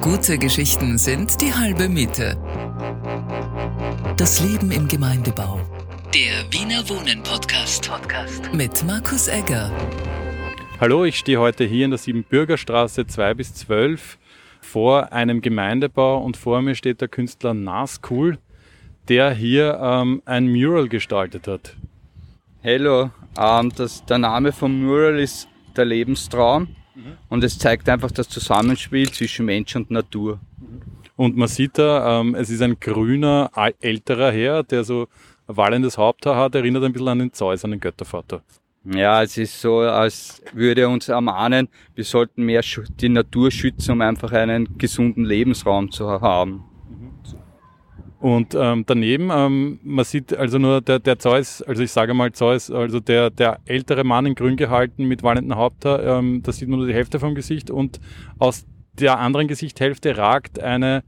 Gute Geschichten sind die halbe Miete. Das Leben im Gemeindebau. Der Wiener Wohnen Podcast. Podcast. Mit Markus Egger. Hallo, ich stehe heute hier in der Siebenbürgerstraße 2 bis 12 vor einem Gemeindebau und vor mir steht der Künstler Naskul, der hier ähm, ein Mural gestaltet hat. Hallo, ähm, das, der Name vom Mural ist der Lebenstraum mhm. und es zeigt einfach das Zusammenspiel zwischen Mensch und Natur. Und man sieht da, ähm, es ist ein grüner, älterer Herr, der so ein wallendes Haupthaar hat, erinnert ein bisschen an den Zeus, an den Göttervater. Ja, es ist so, als würde er uns ermahnen, wir sollten mehr die Natur schützen, um einfach einen gesunden Lebensraum zu haben. Und ähm, daneben, ähm, man sieht also nur der, der Zeus, also ich sage mal Zeus, also der, der ältere Mann in grün gehalten mit wallendem Haupthaar, ähm, da sieht man nur die Hälfte vom Gesicht und aus der anderen Gesichthälfte ragt eine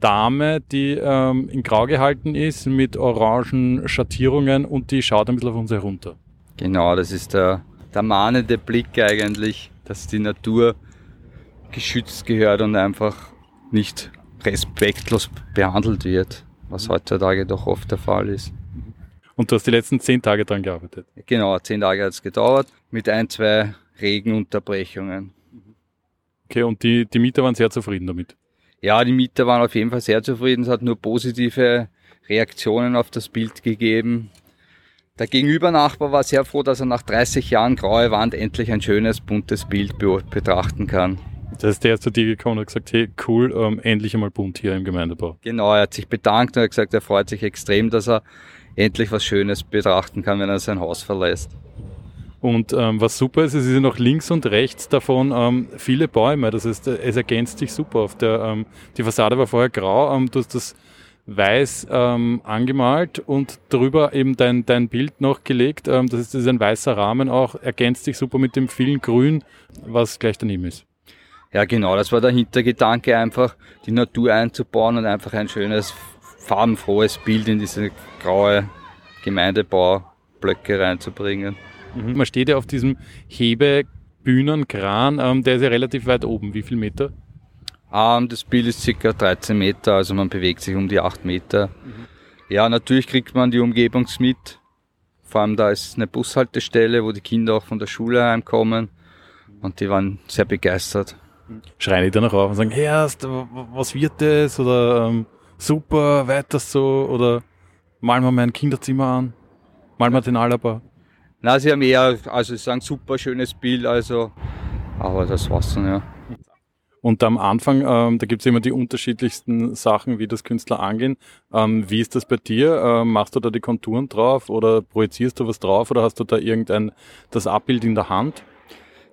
Dame, die ähm, in grau gehalten ist mit orangen Schattierungen und die schaut ein bisschen auf uns herunter. Genau, das ist der, der mahnende Blick eigentlich, dass die Natur geschützt gehört und einfach nicht respektlos behandelt wird, was heutzutage doch oft der Fall ist. Und du hast die letzten zehn Tage dran gearbeitet? Genau, zehn Tage hat es gedauert, mit ein, zwei Regenunterbrechungen. Okay, und die, die Mieter waren sehr zufrieden damit? Ja, die Mieter waren auf jeden Fall sehr zufrieden. Es hat nur positive Reaktionen auf das Bild gegeben. Der Gegenübernachbar war sehr froh, dass er nach 30 Jahren graue Wand endlich ein schönes, buntes Bild betrachten kann. Das heißt, der ist zu dir gekommen und hat gesagt, hey, cool, ähm, endlich einmal bunt hier im Gemeindebau. Genau, er hat sich bedankt und hat gesagt, er freut sich extrem, dass er endlich was Schönes betrachten kann, wenn er sein Haus verlässt. Und ähm, was super ist, es ist ja noch links und rechts davon ähm, viele Bäume. Das heißt, es ergänzt sich super. Auf der, ähm, die Fassade war vorher grau, ähm, du hast das weiß ähm, angemalt und darüber eben dein, dein Bild noch gelegt. Ähm, das ist, das ist ein weißer Rahmen auch, ergänzt sich super mit dem vielen Grün, was gleich daneben ist. Ja, genau, das war der Hintergedanke, einfach die Natur einzubauen und einfach ein schönes, farbenfrohes Bild in diese graue Gemeindebaublöcke reinzubringen. Mhm. Man steht ja auf diesem Hebebühnenkran, ähm, der ist ja relativ weit oben. Wie viel Meter? Ähm, das Bild ist circa 13 Meter, also man bewegt sich um die 8 Meter. Mhm. Ja, natürlich kriegt man die Umgebung mit. Vor allem da ist eine Bushaltestelle, wo die Kinder auch von der Schule heimkommen. Und die waren sehr begeistert schreien die dann auch auf und sagen, Erst, was wird das? Oder ähm, super, weiter so? Oder malen wir mein Kinderzimmer an? Malen wir den Alaba? Na, sie haben eher, also sie sagen super schönes Bild, also, aber das war's dann, ja. Und am Anfang, ähm, da gibt's immer die unterschiedlichsten Sachen, wie das Künstler angehen. Ähm, wie ist das bei dir? Ähm, machst du da die Konturen drauf oder projizierst du was drauf oder hast du da irgendein das Abbild in der Hand?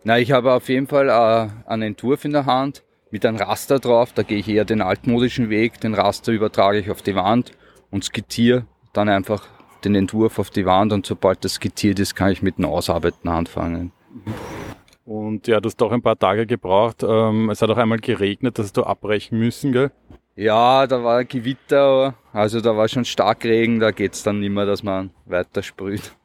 Na, ich habe auf jeden Fall äh, einen Entwurf in der Hand mit einem Raster drauf. Da gehe ich eher den altmodischen Weg. Den Raster übertrage ich auf die Wand und skizziere dann einfach den Entwurf auf die Wand und sobald das skizziert ist, kann ich mit dem Ausarbeiten anfangen. Und ja, du hast doch ein paar Tage gebraucht. Ähm, es hat auch einmal geregnet, dass du abbrechen müssen, gell? Ja, da war Gewitter, also da war schon Starkregen, da geht's dann nicht mehr, dass man weiter sprüht.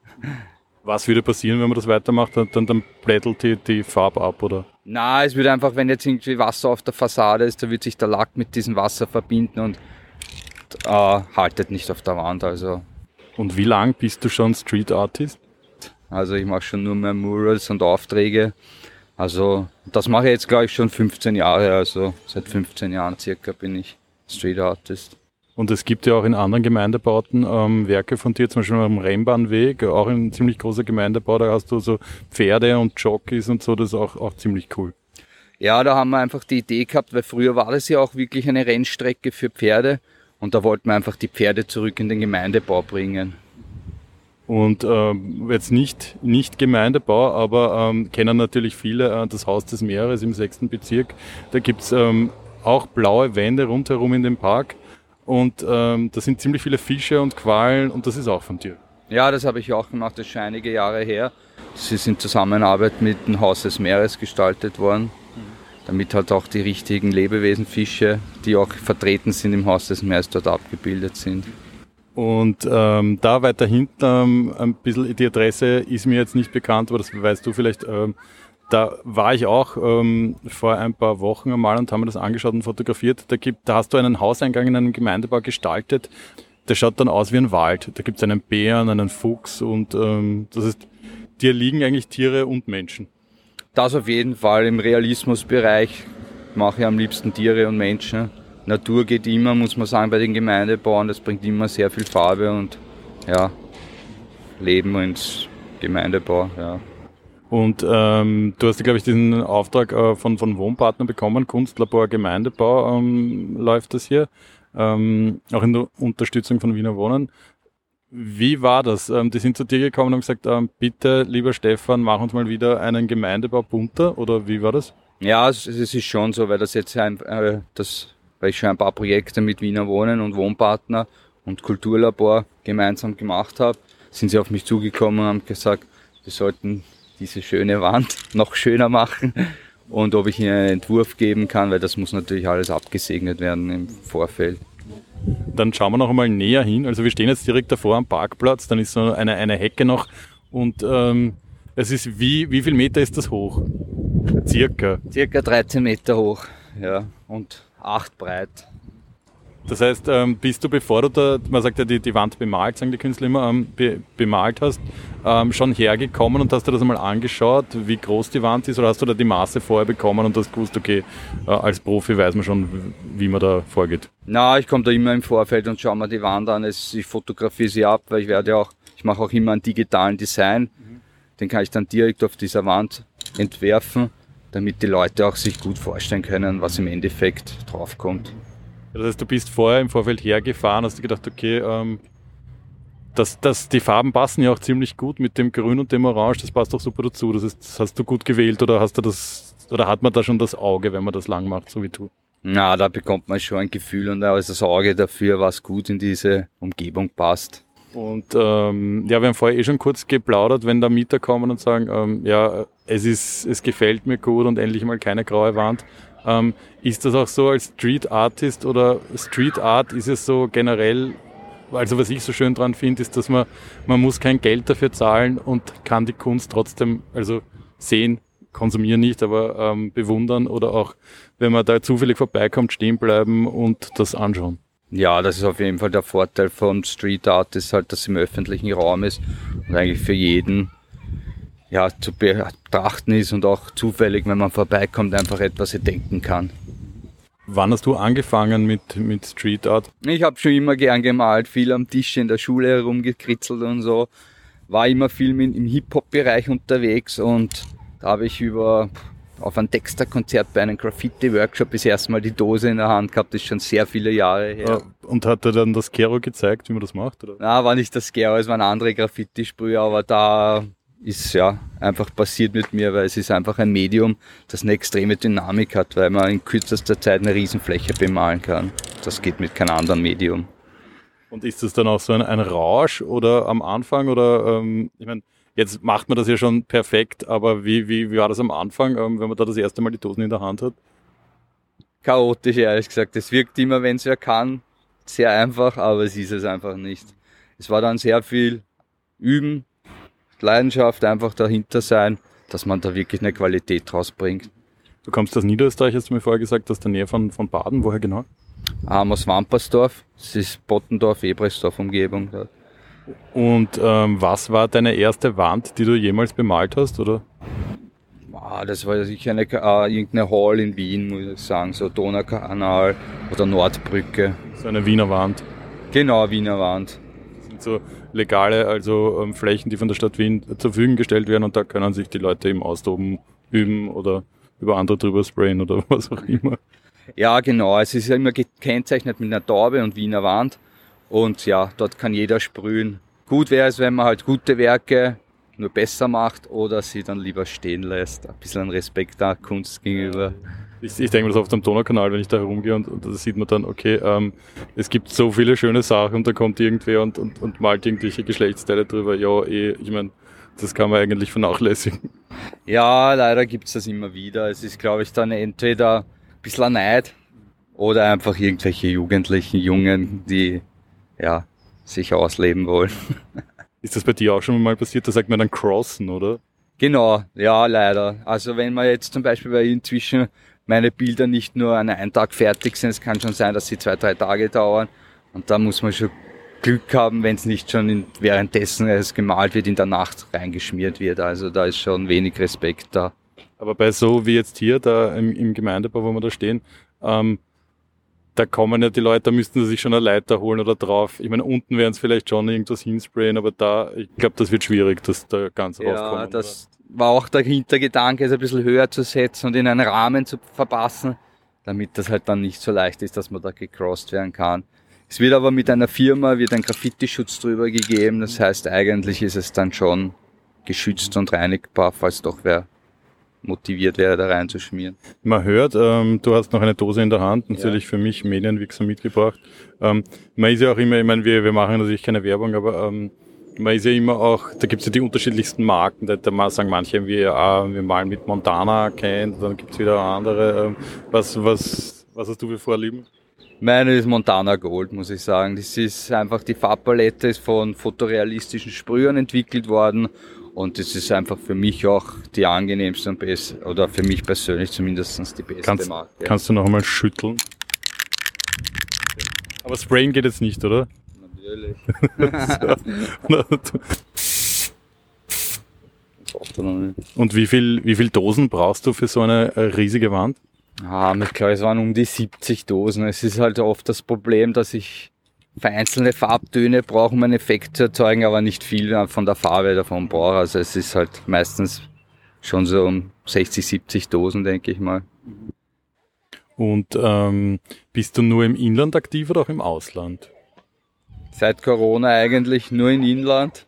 Was würde passieren, wenn man das weitermacht? Dann, dann plättelt die, die Farbe ab, oder? Na, es würde einfach, wenn jetzt irgendwie Wasser auf der Fassade ist, da wird sich der Lack mit diesem Wasser verbinden und äh, haltet nicht auf der Wand. Also. Und wie lang bist du schon Street Artist? Also ich mache schon nur mehr Murals und Aufträge. Also das mache ich jetzt glaube ich schon 15 Jahre. Also seit 15 Jahren circa bin ich Street Artist. Und es gibt ja auch in anderen Gemeindebauten ähm, Werke von dir, zum Beispiel am Rennbahnweg, auch ein ziemlich großer Gemeindebau, da hast du so Pferde und Jockeys und so, das ist auch, auch ziemlich cool. Ja, da haben wir einfach die Idee gehabt, weil früher war das ja auch wirklich eine Rennstrecke für Pferde und da wollten wir einfach die Pferde zurück in den Gemeindebau bringen. Und ähm, jetzt nicht, nicht Gemeindebau, aber ähm, kennen natürlich viele äh, das Haus des Meeres im sechsten Bezirk. Da gibt's ähm, auch blaue Wände rundherum in dem Park. Und ähm, da sind ziemlich viele Fische und Qualen und das ist auch von dir. Ja, das habe ich auch gemacht, das ist schon einige Jahre her. Das ist in Zusammenarbeit mit dem Haus des Meeres gestaltet worden, damit halt auch die richtigen Lebewesenfische, die auch vertreten sind im Haus des Meeres, dort abgebildet sind. Und ähm, da weiter hinten ähm, ein bisschen die Adresse ist mir jetzt nicht bekannt, aber das weißt du vielleicht. Ähm, da war ich auch ähm, vor ein paar Wochen einmal und haben mir das angeschaut und fotografiert. Da, gibt, da hast du einen Hauseingang in einem Gemeindebau gestaltet. Der schaut dann aus wie ein Wald. Da gibt es einen Bären, einen Fuchs und ähm, das ist, dir liegen eigentlich Tiere und Menschen. Das auf jeden Fall im Realismusbereich mache ich am liebsten Tiere und Menschen. Natur geht immer, muss man sagen, bei den Gemeindebauen. Das bringt immer sehr viel Farbe und ja, Leben ins Gemeindebau. Ja. Und ähm, du hast, glaube ich, diesen Auftrag äh, von, von Wohnpartner bekommen, Kunstlabor Gemeindebau ähm, läuft das hier, ähm, auch in der Unterstützung von Wiener Wohnen. Wie war das? Ähm, die sind zu dir gekommen und haben gesagt, ähm, bitte, lieber Stefan, mach uns mal wieder einen Gemeindebau bunter, oder wie war das? Ja, es, es ist schon so, weil das jetzt ein, äh, das, weil ich schon ein paar Projekte mit Wiener Wohnen und Wohnpartner und Kulturlabor gemeinsam gemacht habe, sind sie auf mich zugekommen und haben gesagt, wir sollten diese schöne Wand noch schöner machen und ob ich ihnen einen Entwurf geben kann, weil das muss natürlich alles abgesegnet werden im Vorfeld. Dann schauen wir noch einmal näher hin. Also wir stehen jetzt direkt davor am Parkplatz, dann ist so eine, eine Hecke noch und ähm, es ist wie, wie viel Meter ist das hoch? Circa. Circa 13 Meter hoch, ja, und 8 breit. Das heißt, ähm, bist du, bevor du da, man sagt ja, die, die Wand bemalt, sagen die Künstler immer, ähm, be, bemalt hast, ähm, schon hergekommen und hast du das einmal angeschaut, wie groß die Wand ist, oder hast du da die Maße vorher bekommen und hast gewusst, okay, äh, als Profi weiß man schon, wie man da vorgeht? Na, ich komme da immer im Vorfeld und schaue mir die Wand an. ich fotografiere sie ab, weil ich werde auch, ich mache auch immer einen digitalen Design. Den kann ich dann direkt auf dieser Wand entwerfen, damit die Leute auch sich gut vorstellen können, was im Endeffekt draufkommt. Das heißt, du bist vorher im Vorfeld hergefahren, hast du gedacht, okay, ähm, das, das, die Farben passen ja auch ziemlich gut mit dem Grün und dem Orange, das passt auch super dazu. Das, heißt, das hast du gut gewählt oder hast du das, oder hat man da schon das Auge, wenn man das lang macht, so wie du? Na, da bekommt man schon ein Gefühl und auch das Auge dafür, was gut in diese Umgebung passt. Und ähm, ja, wir haben vorher eh schon kurz geplaudert, wenn da Mieter kommen und sagen, ähm, ja, es ist, es gefällt mir gut und endlich mal keine graue Wand. Ähm, ist das auch so als Street Artist oder Street Art ist es so generell, also was ich so schön dran finde, ist, dass man, man muss kein Geld dafür zahlen und kann die Kunst trotzdem, also sehen, konsumieren nicht, aber ähm, bewundern oder auch, wenn man da zufällig vorbeikommt, stehen bleiben und das anschauen. Ja, das ist auf jeden Fall der Vorteil von Street Art, ist halt, dass es im öffentlichen Raum ist und eigentlich für jeden ja, zu betrachten ist und auch zufällig, wenn man vorbeikommt, einfach etwas denken kann. Wann hast du angefangen mit, mit Street Art? Ich habe schon immer gern gemalt, viel am Tisch in der Schule herumgekritzelt und so. War immer viel im Hip-Hop-Bereich unterwegs und da habe ich über auf ein Dexter-Konzert bei einem Graffiti-Workshop das erste Mal die Dose in der Hand gehabt, das ist schon sehr viele Jahre her. Und hat er dann das Gero gezeigt, wie man das macht? Oder? Na, war nicht das Gero, es waren andere Graffiti-Sprühe, aber da ist ja einfach passiert mit mir, weil es ist einfach ein Medium, das eine extreme Dynamik hat, weil man in kürzester Zeit eine Riesenfläche bemalen kann. Das geht mit keinem anderen Medium. Und ist das dann auch so ein, ein Rausch oder am Anfang oder ähm, ich meine, jetzt macht man das ja schon perfekt, aber wie, wie, wie war das am Anfang, ähm, wenn man da das erste Mal die Dosen in der Hand hat? Chaotisch, ehrlich gesagt. Es wirkt immer, wenn es wer kann, sehr einfach, aber es ist es einfach nicht. Es war dann sehr viel Üben, Leidenschaft einfach dahinter sein, dass man da wirklich eine Qualität draus bringt. Du kommst aus Niederösterreich, hast du mir vorher gesagt, aus der Nähe von, von Baden. Woher genau? Ähm, aus Wampersdorf. Das ist Bottendorf, Ebresdorf Umgebung. Dort. Und ähm, was war deine erste Wand, die du jemals bemalt hast, oder? Ah, das war sicher eine, äh, irgendeine Hall in Wien, muss ich sagen, so Donaukanal oder Nordbrücke. So eine Wiener Wand. Genau, Wiener Wand. So legale, also ähm, Flächen, die von der Stadt Wien zur Verfügung gestellt werden und da können sich die Leute eben austoben, üben oder über andere drüber sprayen oder was auch immer. Ja, genau. Es ist ja immer gekennzeichnet mit einer Taube und Wiener Wand. Und ja, dort kann jeder sprühen. Gut wäre es, wenn man halt gute Werke nur besser macht oder sie dann lieber stehen lässt. Ein bisschen Respekt der Kunst gegenüber. Ich, ich denke mir das oft am Donaukanal, wenn ich da herumgehe und, und da sieht man dann, okay, ähm, es gibt so viele schöne Sachen und da kommt irgendwer und, und, und malt irgendwelche Geschlechtsteile drüber. Ja, eh, ich meine, das kann man eigentlich vernachlässigen. Ja, leider gibt es das immer wieder. Es ist, glaube ich, dann entweder ein bisschen Neid oder einfach irgendwelche Jugendlichen, Jungen, die ja, sich ausleben wollen. Ist das bei dir auch schon mal passiert? Da sagt man dann crossen, oder? Genau, ja, leider. Also wenn man jetzt zum Beispiel bei inzwischen meine Bilder nicht nur an einem Tag fertig sind, es kann schon sein, dass sie zwei, drei Tage dauern. Und da muss man schon Glück haben, wenn es nicht schon in, währenddessen es gemalt wird, in der Nacht reingeschmiert wird. Also da ist schon wenig Respekt da. Aber bei so wie jetzt hier, da im, im Gemeindebau, wo wir da stehen, ähm, da kommen ja die Leute, da müssten sie sich schon eine Leiter holen oder drauf. Ich meine, unten werden es vielleicht schon irgendwas hinsprayen, aber da, ich glaube, das wird schwierig, dass da ganz ja, rauskommt. Das war auch der Hintergedanke, es ein bisschen höher zu setzen und in einen Rahmen zu verpassen, damit das halt dann nicht so leicht ist, dass man da gecrossed werden kann. Es wird aber mit einer Firma, wird ein Graffiti-Schutz drüber gegeben, das heißt, eigentlich ist es dann schon geschützt und reinigbar, falls doch wer motiviert wäre, da reinzuschmieren. Man hört, ähm, du hast noch eine Dose in der Hand, natürlich ja. für mich Medienwichser mitgebracht. Ähm, man ist ja auch immer, ich meine, wir, wir machen natürlich keine Werbung, aber ähm, man ist ja immer auch, da gibt es ja die unterschiedlichsten Marken, da, da sagen manche, wir, ah, wir malen mit Montana kennt, dann gibt es wieder andere. Ähm, was, was, was hast du für Vorlieben? Meine ist Montana Gold, muss ich sagen. Das ist einfach, die Farbpalette ist von fotorealistischen Sprühern entwickelt worden und das ist einfach für mich auch die angenehmste und beste, oder für mich persönlich zumindest die beste kannst, Marke. Kannst du noch einmal schütteln? Aber Sprayen geht jetzt nicht, oder? Natürlich. Und wie viel, wie viel Dosen brauchst du für so eine riesige Wand? Ah, ich glaube, es waren um die 70 Dosen. Es ist halt oft das Problem, dass ich vereinzelte Farbtöne brauche, um einen Effekt zu erzeugen, aber nicht viel von der Farbe davon brauche. Also es ist halt meistens schon so um 60, 70 Dosen, denke ich mal. Und ähm, bist du nur im Inland aktiv oder auch im Ausland? Seit Corona eigentlich nur im Inland.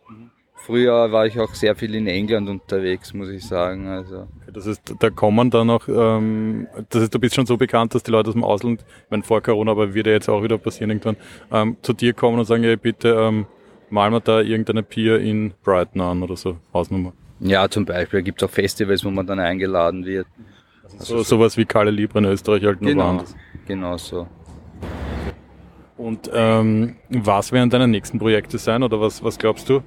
Früher war ich auch sehr viel in England unterwegs, muss ich sagen. Also. Das ist, da kommen dann auch, ähm, das ist, du bist schon so bekannt, dass die Leute aus dem Ausland, ich meine vor Corona, aber wird ja jetzt auch wieder passieren irgendwann, ähm, zu dir kommen und sagen, hey, bitte ähm, mal mal da irgendeine Pier in Brighton an oder so, Hausnummer. Ja, zum Beispiel gibt es auch Festivals, wo man dann eingeladen wird. Also so, sowas wie Kalle Libre in Österreich halt nur genau, woanders. Genau so. Und ähm, was werden deine nächsten Projekte sein oder was, was glaubst du?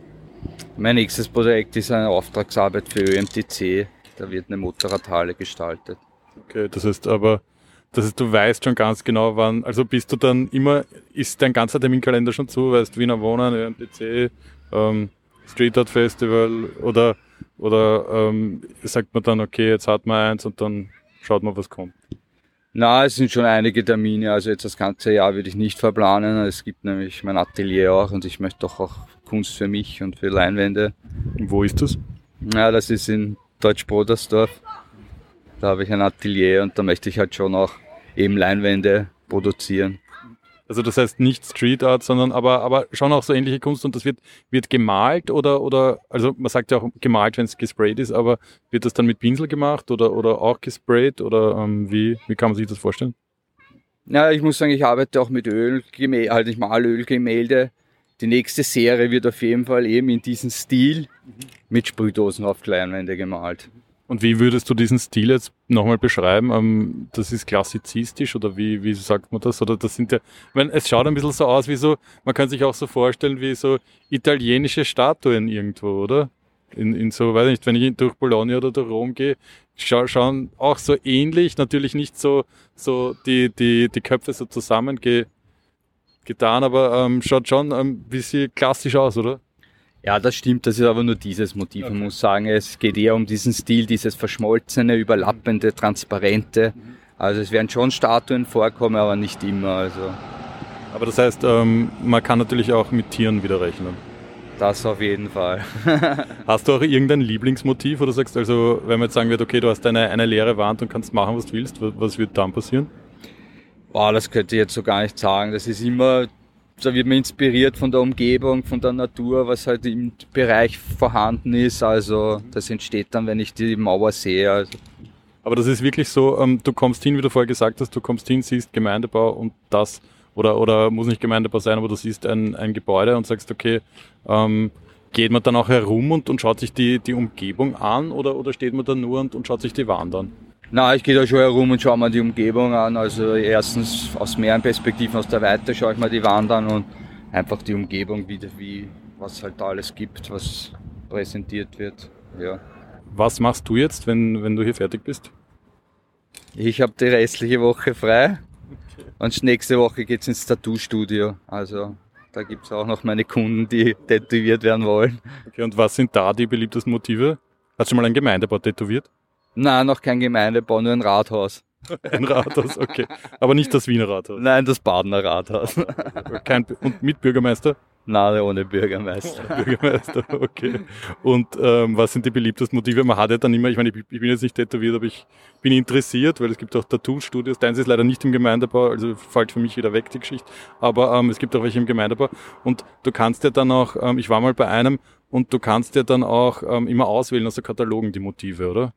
Mein nächstes Projekt ist eine Auftragsarbeit für ÖMTC. Da wird eine Motorradhalle gestaltet. Okay, das heißt aber, das heißt, du weißt schon ganz genau, wann, also bist du dann immer, ist dein ganzer Terminkalender schon zu, weißt Wiener Wohnen, ÖMTC, ähm, Street Art Festival oder, oder ähm, sagt man dann, okay, jetzt hat man eins und dann schaut man, was kommt? Na, es sind schon einige Termine, also jetzt das ganze Jahr würde ich nicht verplanen. Es gibt nämlich mein Atelier auch und ich möchte doch auch Kunst für mich und für Leinwände. Wo ist das? Ja, das ist in Deutsch-Brodersdorf. Da habe ich ein Atelier und da möchte ich halt schon auch eben Leinwände produzieren. Also das heißt nicht Street Art, sondern aber, aber schon auch so ähnliche Kunst und das wird, wird gemalt oder, oder, also man sagt ja auch gemalt, wenn es gesprayt ist, aber wird das dann mit Pinsel gemacht oder, oder auch gesprayt oder ähm, wie, wie kann man sich das vorstellen? Ja, ich muss sagen, ich arbeite auch mit Öl, halt ich mal Ölgemälde die nächste Serie wird auf jeden Fall eben in diesem Stil mit Sprühdosen auf Kleinwände gemalt. Und wie würdest du diesen Stil jetzt nochmal beschreiben? Ähm, das ist klassizistisch oder wie, wie sagt man das? Oder das sind ja, meine, es schaut ein bisschen so aus wie so, man kann sich auch so vorstellen wie so italienische Statuen irgendwo, oder? In, in so, weiß nicht, wenn ich durch Bologna oder durch Rom gehe, scha schauen auch so ähnlich, natürlich nicht so, so die, die, die Köpfe so zusammenge getan, aber ähm, schaut schon ein bisschen klassisch aus, oder? Ja, das stimmt, das ist aber nur dieses Motiv. Okay. Man muss sagen, es geht eher um diesen Stil, dieses verschmolzene, überlappende, transparente. Also es werden schon Statuen vorkommen, aber nicht immer. Also. Aber das heißt, ähm, man kann natürlich auch mit Tieren wieder rechnen. Das auf jeden Fall. hast du auch irgendein Lieblingsmotiv, du sagst, also wenn man jetzt sagen wird, okay, du hast eine, eine leere Wand und kannst machen, was du willst, was wird dann passieren? Boah, das könnte ich jetzt so gar nicht sagen. Das ist immer, da wird man inspiriert von der Umgebung, von der Natur, was halt im Bereich vorhanden ist. Also das entsteht dann, wenn ich die Mauer sehe. Also. Aber das ist wirklich so, ähm, du kommst hin, wie du vorher gesagt hast, du kommst hin, siehst Gemeindebau und das, oder, oder muss nicht Gemeindebau sein, aber du siehst ein, ein Gebäude und sagst, okay, ähm, geht man dann auch herum und, und schaut sich die, die Umgebung an oder, oder steht man da nur und, und schaut sich die Wand an? Na, ich gehe da schon herum und schaue mir die Umgebung an. Also erstens aus mehreren Perspektiven, aus der Weite schaue ich mir die Wand an und einfach die Umgebung, wie, wie was halt da alles gibt, was präsentiert wird. Ja. Was machst du jetzt, wenn, wenn du hier fertig bist? Ich habe die restliche Woche frei und nächste Woche geht's ins Tattoo-Studio. Also da gibt's auch noch meine Kunden, die tätowiert werden wollen. Okay, und was sind da die beliebtesten Motive? Hast du schon mal ein Gemeindebau tätowiert? Nein, noch kein Gemeindebau, nur ein Rathaus. Ein Rathaus, okay. Aber nicht das Wiener Rathaus. Nein, das Badener Rathaus. Kein, und mit Bürgermeister? Nein, ohne Bürgermeister. Bürgermeister, okay. Und ähm, was sind die beliebtesten Motive? Man hat ja dann immer, ich meine, ich, ich bin jetzt nicht tätowiert, aber ich bin interessiert, weil es gibt auch Tattoo-Studios. Deins ist leider nicht im Gemeindebau, also fällt für mich wieder weg die Geschichte. Aber ähm, es gibt auch welche im Gemeindebau. Und du kannst ja dann auch, ähm, ich war mal bei einem, und du kannst ja dann auch ähm, immer auswählen aus der Katalogen die Motive, oder?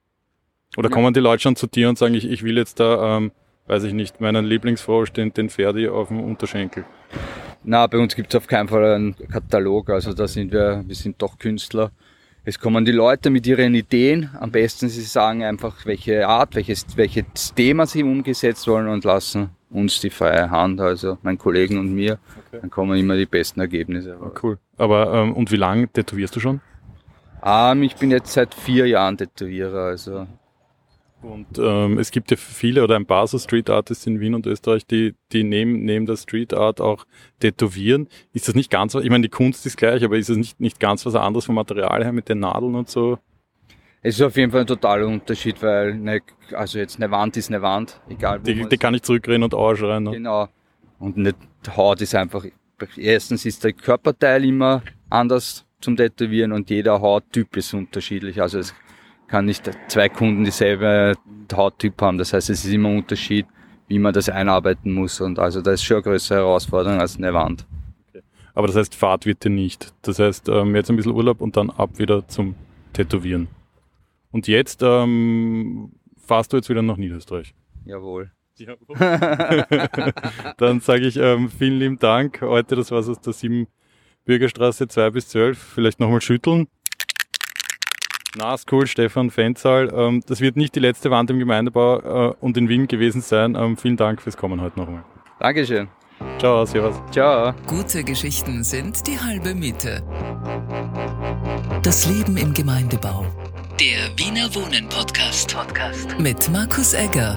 Oder ja. kommen die Leute schon zu dir und sagen, ich, ich will jetzt da, ähm, weiß ich nicht, meinen Lieblingsfrosch, den, den Ferdi auf dem Unterschenkel? Na, bei uns gibt es auf keinen Fall einen Katalog, also da sind wir, wir sind doch Künstler. Es kommen die Leute mit ihren Ideen. Am besten sie sagen einfach, welche Art, welches, welches Thema sie umgesetzt wollen und lassen uns die freie Hand, also meinen Kollegen und mir. Okay. Dann kommen immer die besten Ergebnisse. Oh, cool. Aber ähm, und wie lange tätowierst du schon? Ähm, ich bin jetzt seit vier Jahren Tätowierer, also und ähm, es gibt ja viele oder ein paar so Street Artists in Wien und Österreich, die, die neben, neben der Street Art auch tätowieren. Ist das nicht ganz, ich meine, die Kunst ist gleich, aber ist es nicht, nicht ganz was anderes vom Material her mit den Nadeln und so? Es ist auf jeden Fall ein totaler Unterschied, weil eine, also jetzt eine Wand ist eine Wand, egal wo Die, die kann ich zurückrennen und ausschreien. Ne? Genau. Und eine Haut ist einfach, erstens ist der Körperteil immer anders zum Tätowieren und jeder Hauttyp ist unterschiedlich. Also es kann nicht zwei Kunden dieselbe Hauttyp haben. Das heißt, es ist immer ein Unterschied, wie man das einarbeiten muss. Und also das ist schon eine größere Herausforderung als eine Wand. Okay. Aber das heißt, Fahrt wird dir nicht. Das heißt, ähm, jetzt ein bisschen Urlaub und dann ab wieder zum Tätowieren. Und jetzt ähm, fahrst du jetzt wieder nach Niederösterreich. Jawohl. dann sage ich ähm, vielen lieben Dank. Heute, das war es aus der 7 Bürgerstraße 2 bis 12. Vielleicht nochmal schütteln. Na, ist cool, Stefan Fenzahl. Ähm, das wird nicht die letzte Wand im Gemeindebau äh, und in Wien gewesen sein. Ähm, vielen Dank fürs Kommen heute nochmal. Dankeschön. Ciao, servus. Ciao. Gute Geschichten sind die halbe Miete. Das Leben im Gemeindebau. Der Wiener Wohnen Podcast. Podcast. Mit Markus Egger.